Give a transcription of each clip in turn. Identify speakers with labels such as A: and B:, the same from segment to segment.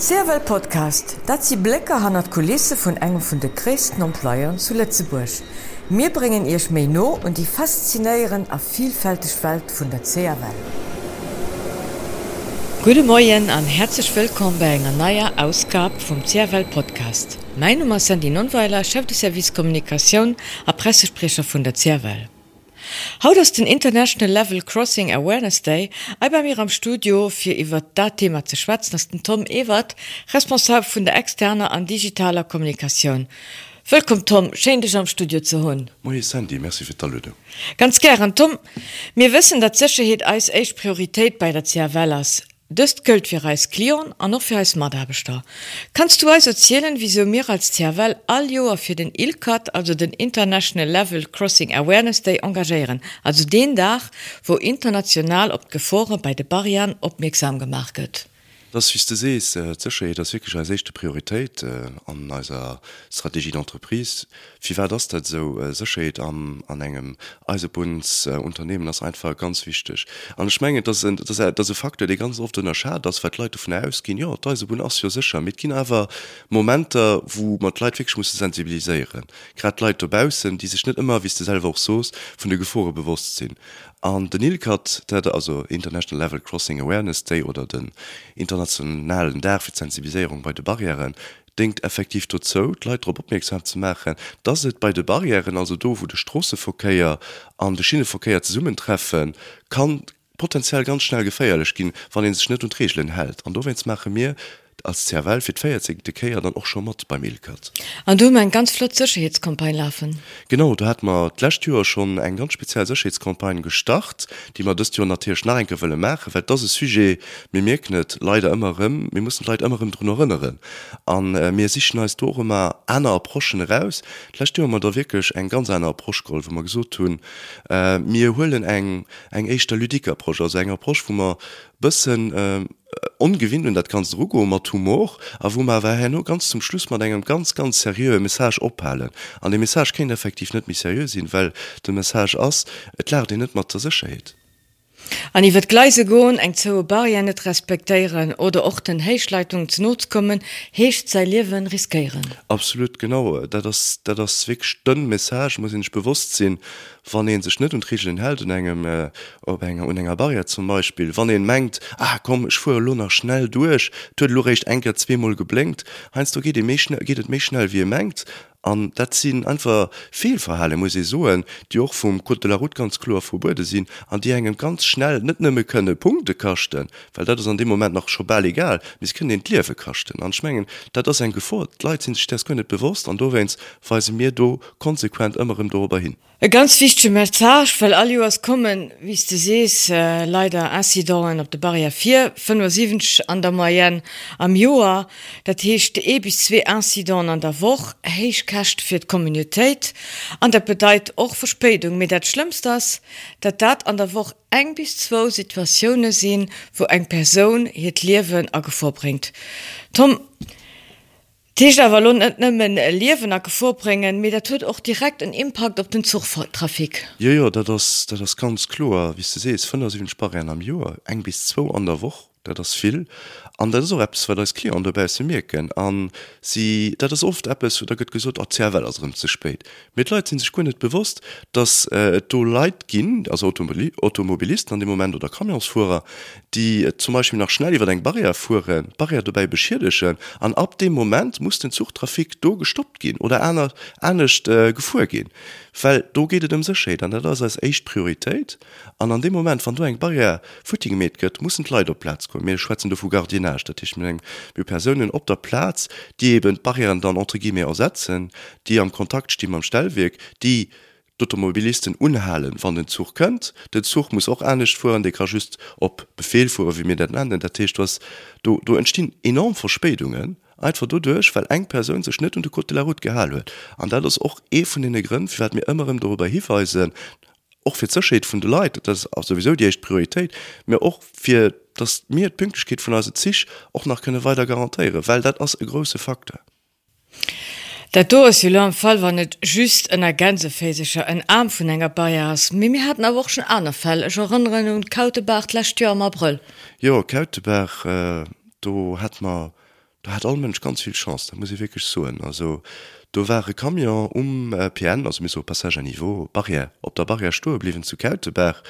A: Serwel Podcast, dat sie Blecke han at Kulisse vun engem vun de Christen Emploiern zu Lettzeburg. Mir bringen ihrch méi no und die faszinéieren a vielfältig Welt vun der CRW. Gute Moien an herzlich willkommen bei enger naier Ausgab vom CRW Podcast. Mein Nummer sind die Nonweiler Chef de Servicekommunikation a Pressesprecher vun der CRW. Haut ass den International Level Crossing Awareness Day ei bei mir am Studio fir iwwer dat Thema ze schwatzen ass den Tom Ewert, responsab vun der externer an digitaler Kommunikation. Völkom Tom Schech am Studio zu hunn. Ganz gern Tom, mir wissen dat Zecheheet eis eich Priorität bei der CWs. Dëst gëlt fir Reis Klion an noch fir als Maderbestar. Kannst du als erzählen, wieso mir als Tierwell all Joer fir den ILCAT, also den International Level Crossing Awareness Day engagieren, also den Dach, wo international op Gefore bei de Barrieren opmerksam gemarket.
B: Das wie se äh, zesche das wirklich als echte Priorität äh, an eiser Strategie d'entreprise. Wie war das dat so äh, sescheet am an engem Eisebundsunternehmen äh, das einfach ganz wichtig. An Schmengen das sind das, das Fakte die ganz oft der Schad, das Leute von ausgehen ja Eisebun as ja sicher mit Kind awer Momente wo man Leiitwig muss sensibilisieren. Grad Leiitebausen die sich net immer wie du selber auch sos von der Gefore bewusst sind. An den Ilkat dat also International Level Crossing Awareness Day oder den internationalen Derfizensibilisierung bei de Barrieren denkt effektiv dort zo Leiit op opmerksam zu machen, dat het bei de Barrieren also do wo de Strosseverkeier an de Schineverkeier zu summen treffen, kann potenziell ganz schnell geféierlech gin, wann den Schnitt und Regeln hält. An do wenns mache mir, als Zerwel fir feiert de Keier dann auch schon mat bei Milkat.
A: An du mein ganz flot Sicherheitskampagne laufen.
B: Genau da hat manlätürer schon eng ganz speziell Sicherheitskampagne gestart, die man das natürlich nachwelle mache, weil das sujet mir merknet leider immer rim, wir müssen leider immer run erinnern. an äh, mir sich als Do immer einer Approschen rauslätür man da wirklich eng ganz einer Approschkoll, wo man so tun mir äh, hullen eng eng echtter Lydikerprosch aus enger Prosch, wo man bisschen äh, ungewinn und dat ganz Rugo mat Humor, a wo man war her no ganz zum Schluss man engem ganz ganz serieux Message ophalen. An de Message kind effektiv net mis serieux sinn, weil de Message ass et klar den net mat der secheet.
A: An iw gleise goen eng zo Barriere net respektéieren oder och den Heichleitung ze not kommen, heecht sei Liwen riskieren.
B: Absolut genau. Dat das, da das dënn Message muss ich bewusst sinn, wann en se schnitt und Rielen held in engem äh, op enger un enger Barrier zum Beispiel, wann en menggt ah kom ich fuhr Lunner schnell duch, huet lo recht enker zwemal geblinkt, heinst du geht geht et méch schnell wie mengt an dat sinn einfach Fehlverhalle muss se soen, die och vum Ko de la Route ganz klo verbude sinn, an die engem ganz schnell net nëmme könne Punkte kachten, weil dat an dem moment noch schobal egal, mis können den Liewe kachten anschmengen, dat eng gefort Leiit sinn das könnet bewusst an do wenns fall se mir do konsequent immer im Dober hin.
A: E ganz fichte Message well all Joers kommen, wies de sees äh, leider Asidauern op de Barrier 4 5 an der Mayen am Joar, dat heescht e bis zwe Ansidon an der woch héich kacht fir d'Communitéit, an der bedeit och Verspedung mit dat schlimmst das, dat dat an der woch eng bis zwo Situationioune sinn, wo eng Persoun hetet Liwen a gevorbrt. Tom, Tischmmen a vorbringen mir der tut auch direkt en Impact op den Zugtrafik.
B: Jo ja, ja, das, das ganz klo, wie se se 5 Sparren am Joer eng bis 2 an der woch da das viel an dat so Apps war das Ki an dabei ze mirken an sie dat das oft Apps oder gëtt gesot Zerwell as rem ze spät. Mit Leiit sind sich kun net bewusst, dass äh, du leid ginn als Automobil Automobilisten an dem Moment oder Kamionsfuer, die äh, zum Beispiel nach schnell iwwer deg Barrier fuhren, Barrier dabei beschirdeschen, an ab dem Moment muss den Zugtrafik do gestoppt gin oder einer ernstcht äh, gefu gin. Well do geht dem se Sche an das als echt Priorität an an dem Moment van du eng Barrier futting met gëtt muss Leiderplatz kommen mir schwätzen de Fugardien ernstcht dat ich mir wie Personen op der Platz die eben Barrieren dann Entregime ersetzen die am Kontakt stimmen am Stellweg die Automobilisten unhalen van den Zug kënnt. Den Zug muss auch ernst fuhren de just op Befehl fuhr wie mir den nennen der Tisch was du, du entstehen enorm Verspätungen einfach du durch weil eng person se schnitt und de du la laut gehall huet an dat das auch e von den Grund fährt mir immerem darüber hinweisen auch fir zerscheet vun de Leiit das auch sowieso die echt Priorität mir auch fir dass mir pünktlich geht von also sich auch nach keine weiter garantiere weil das aus große Faktor
A: Dat do is am Fall war net just en ergänzefäscher en Arm vun enger Bayers. Mimi hat a woch schon aner Fall runnnen und Kautebach lacht am april.
B: Jo Kauteberg äh, do hat man da hat all mensch ganz viel chance da muss ich wirklich so also du wäre kam ja um äh, PN also mis so passagerniveau barrier op der barrierstu blieben zu kälteberg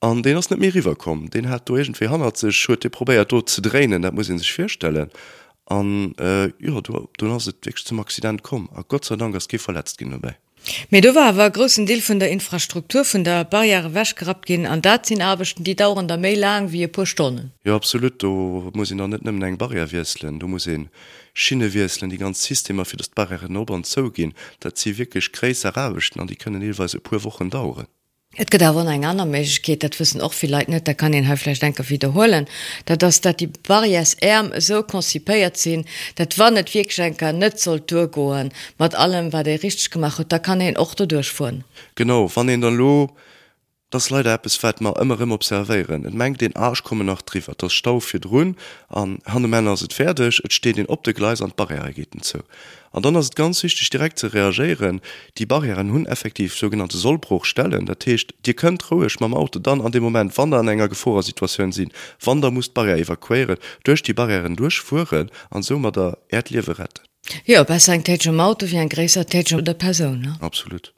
B: an den ass net mir riverkom den hat du egent han ze schu probiert dort zu drehen dat muss sich firstellen. An äh, ja du du hast zum accident kom a gott sei dank as ge verletzt gin dabei.
A: Me du war war großen Deel von der Infrastruktur von der Barriere wäsch gehabt gehen. An dat sind abechten die dauern der mail lang wie pur Stunden.
B: Ja absolut. Du muss ich noch net eng Barriere wieselen du muss Schiene wieselen die ganz Systeme für das Barriere Nobern zo gehen dat sie wirklich kräis arabechten an die können jeweils pur wochen dauern.
A: Et get wann eng aner Mech geht, dat wissen och vielleicht net, da kann den Hfleisch denker wiederholen, dass dat die Barriers Äm so konzipéiert sinn, dat wann net Wegschenker net soll durchgoen, mat allem war der rich gemacht, da kann en och durchfuen.
B: Genau wann in der Lo Das leider App es fät immer im observieren. Et mengt den Arsch komme nach Trifer das Stau fir runn, an hanne Männer se pferdech, et steht den op de Gleis an Barrieregeten zu. An dann ist ganz wichtig direkt zu reagieren, die Barrieren hun effektiv sogenannte Sollbruch stellen, der Techt Dir könnt troech ma Auto dann an dem Moment wann der an enger gevorer Situationun sinn. Wander muss Barriere evakuieren, durch die Barrieren durchfuhren, an sommer der Erdliewe retten.
A: Ja bei ein Auto wie ein gräser Tätschem der Person. Ne?
B: Absolut.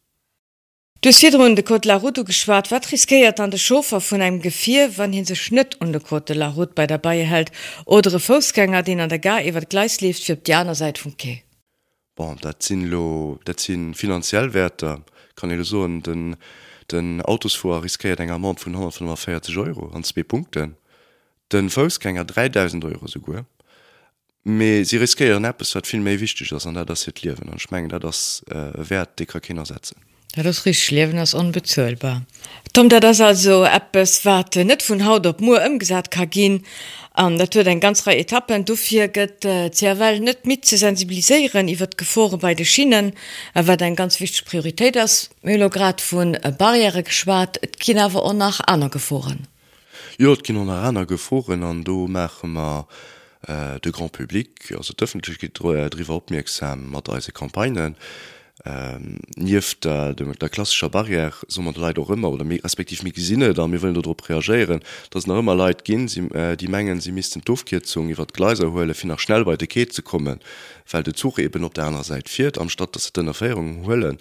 A: Du si run de Kot la Route geschwarart, wat riskeiert an de Schofer vun einem Gefir, wann hin se schnitt und de Kote la Route bei der Baye hält oder Fußgänger, den an der gar iwwer gleis lief fir Diana seit vum Ke.
B: Bon, dat sinn lo dat sinn finanziell Wertter kann so den den Autos vor riskiert enger Mord vun 140 Euro an zwei Punkten den Volksgänger 3000 Euro so Me sie riskieren Appppes wat viel méi wichtig ass an der das het liewen an schmengen das äh, Wert dicker Kinder setzen.
A: Ja, das rich lewen ass unbezölbar. Tom da das also Appes wat net vun Haut op Mu ëmgesat ka gin an dat huet en ganzre Etappen. Dufir gëtt äh, Zwell net mit ze sensibiliseieren, iwwer gefore bei de Schienen, er wat en ganz wichtig Priorität as Melograd vun e Barriere geschwaart, et kin awer on nach aner geforen.
B: Jo ja, kin an aner geforen an do mecher äh, de Grand Publikum, also d'ffentlich gi drwer op mir exam mat se Kampagnen ähm, nieft der, der, der klassischer Barriere so man leider auch immer oder mir respektiv mir gesinne da mir wollen darauf reagieren dass noch immer leid gehen sie äh, die Mengen sie miss Dufkezung wird gleiserhole viel nach schnell bei der Ke zu kommen weil der Zug eben auf der anderen Seite fährt anstatt dass sie den Erfährung höllen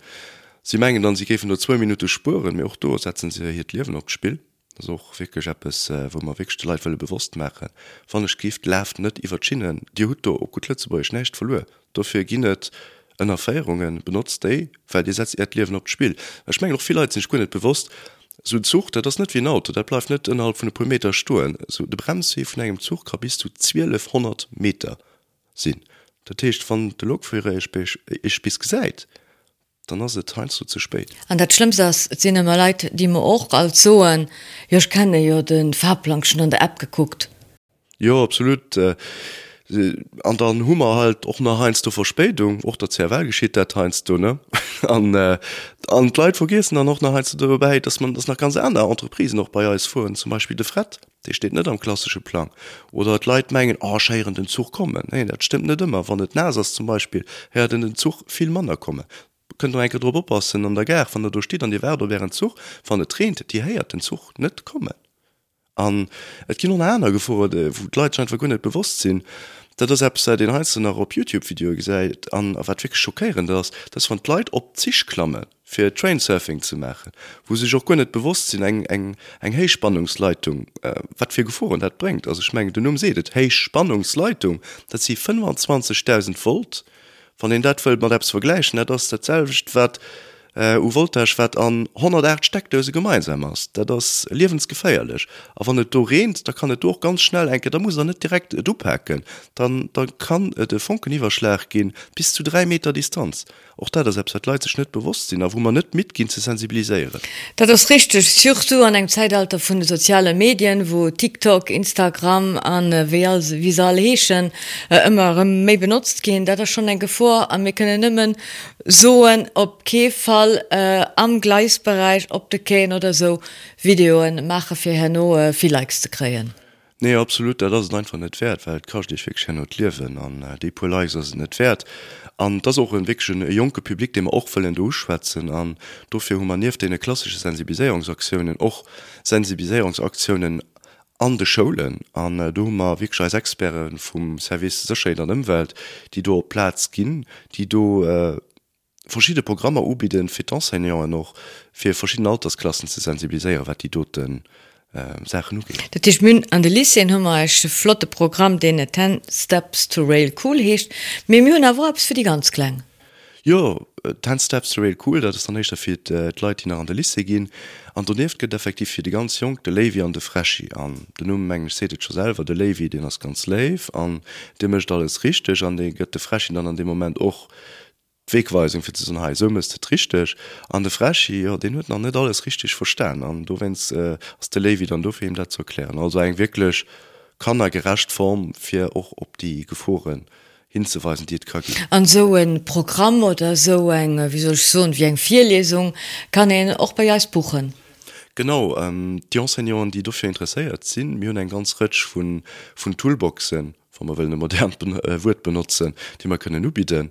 B: sie mengen dann sie geben nur zwei Minuten Spuren mir auch durchsetzen sie hier gespielt das auch wirklich etwas äh, wo man wirklich Leitfälle bewusst machen. Von der Gift läuft nicht überschienen die Hu gut Lützeburg nicht verloren. Dafür ging nicht ënner Féierungen benutzt déi, weil Di Sätz Erdliewen op Spiel. Ech mengg noch viel sech kun net bewusst so Zug dat das net wie Auto, der bleif net innerhalb vun de Meter Stuen. So de Bremse vun engem Zug ka bis zu 1200 Meter sinn. Dat Techt van de Lokfirre ich bis gesäit dann as teil so zu spät
A: an dat schlimm sinn immer leid die ma och als soen joch kenne jo den farbplanschen an der app geguckt
B: ja absolut äh, an dann Hummer halt och nach heinz der Verspätung. Och der zerwel geschieht der teinst du ne? An äh, an Kleid vergessen dann noch nach heinz du dabei dass man das nach ganz andere Entreprise noch bei ist fuhren. Zum Beispiel de Fred der steht net am klassische Plan. Oder hat Leiitmengen ascheieren ah, den Zug kommen nee dat stimmt net immer. Wann net Nasers zum Beispiel her in den Zug viel Mann komme. Könnt du enke drüber passen an der ger van der du steht an die Werder wären Zug van der trent die heiert den Zug net kommen an et Kino einer gefordert wo Leiitschein vergunnet bewusst sinn dat das App seit den einzelnen op youtube Video gesäit an watwi schockieren das das van Leiit op zich klamme fir Trainsurfing zu machen wo sich auch net bewusst sinn eng eng eng heichspannungsleitung äh, wat fir gefroren dat bringt. Also schmengen du um sedet heich Spannungsleitung dat sie 25.000 volt van den datëll man Apps vergleichen dat das derselcht wat äh, u Voltage wat an 108 Steckdose gemeinsam ass, dat das lebensgeféierlech. a wann net dorent, da kann et doch ganz schnell enke, da muss er net direkt äh, dupacken, dann, dann kann et de Funkeniwwerschlag gin bis zu 3 Me Distanz. Auch da selbst hat Leute net bewusst sind, wo man net mitgin zu sensibilisieren.
A: Da das richtig sucht du an eng Zeitalter vun de soziale Medien, wo TikTok, Instagram an äh, visualchen äh, immer méi benutzt gehen, da das schon eng vor an mir können nimmen soen op Kefall äh, am Gleisbereich op de Ken oder so Videoen mache fir Herr Noe viel likes zu kreen.
B: Nee absolut dat ist einfach net wert, weil ka dich liewen an äh, die Pol net wert. an das auch entwickeln junge Publikum dem auch fallen durchschwätzen. An dafür humaniert den klassische Sensibilisierungsaktionen auch Sensibilisierungsaktionen an de Schoen an äh, dummer Wegscheiß Experen vum Service Sicherheit an Umwelt, die do Platz ginn, die do äh, verschiedene Programme ubieden Fitanseioen noch fir verschiedene Altersklassen ze sensibiliseier, wat die doten
A: äh, Dat ich mün an de Lisien hummersche flotte Programm de 10 Steps to Rail cool hecht mé myn erwerbs fir die ganz kleng.
B: Jo ja, 10 Steps to Rail cool, dat ist dann nicht fir äh, Leiit an der Lisse gin an der neft gët effektiv fir die ganz Jung de Levi an de Freschi an. Den Nummengeg seet selber de Levi den ass ganz leif an de mecht alles richtig an de gëtt de Freschen dann an dem moment och Wegweisung fir ze ha so trichtech an de Freschi ja, den huet an net alles richtig verstan an du wenns äh, ass de Levi dann dofir dat zu erklären. Also eng wirklich kann er gerecht Form fir och op die Gefoen hinzuweisen die
A: an so ein Programm oder so eng wie soll so wie eng vier Lesung kann en auch bei Jais buchen.
B: Genau ähm, die Enseignern die dafür interessiert sind mir ein ganz rich von von Toolboxen von man will eine modern äh, Wort benutzen die man können bieten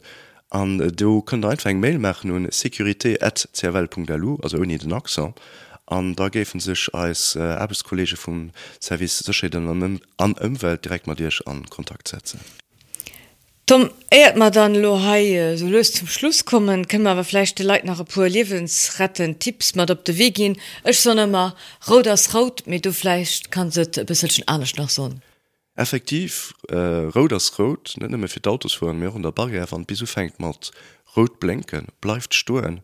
B: an äh, du könnt einfach ein Mail machen und security@cwl.lu also ohne den Accent. An da gefen sich als äh, Arbeitskollege vom Service an an Umwelt direkt mal dir an Kontakt setzen.
A: Tom eiert mat dann lo so los zum Schluss kommen këmmer awer fleischchte Leiit nach puer Liwensretten Tipps mat op de we gin Ech sonnemmer rot as Raut mit du fleicht kann se beselschen anders nach so.
B: effektiv äh, Roders rot nëmme fir d'Autos vuen mé an der Barriere van bisu fengt mat rot blinken, bleifft stoen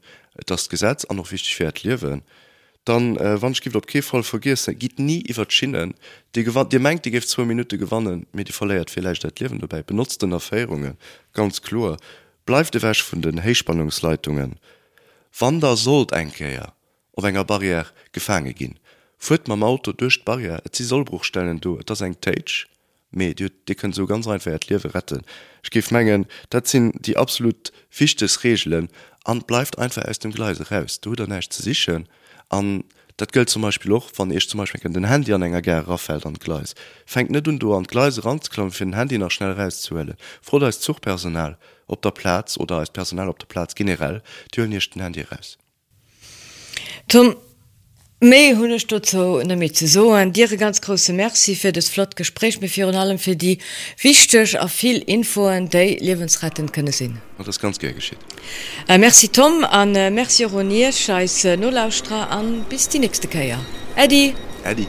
B: das Gesetz an noch wichtig fährt liewen dann äh, wann gibt op Kefall vergis git nie iwwer Chinnen die gewann dir mengt die gift 2 minute gewannen mit die verleiert vielleicht dat lewen dabei. Benutzten Erfäungen ganz klar. Bleibt de wäsch vun den Heichspannungsleitungen wann der sollt engkeier of enger barrier gefangen gin fut ma Auto ducht barrier et sie sollbruchstellen du das eng Tage du die können so ganz einfach liewe retten. Ich gif mengen dat sind die absolut fichtes Regeln an bleibt einfach aus dem Gleise raus. Du dann nicht zu sichern an dat gilt zum Beispiel auch van ich zum Beispiel den Handy an enger ger rafeld an Gleis. Fängt net und du an Gleise ranklamm für den Handy nach schnell rauszuelle froh da ist Zugpersonal op der Platz oder als Personal op der Platz generell tü nicht den Handy raus.
A: Tom méi hunne zo mit ze so an Dire ganz große Merci fir das Flotgespräch mit Fi allem fir die wichtech a viel Infoen déi lebensretten könne sinn.
B: das ganz ge geschie.
A: Äh, Merci Tom an äh, Mercironier scheiß äh, Nolllaustra an bis die nächste Käier. Eddie.
B: Eddie.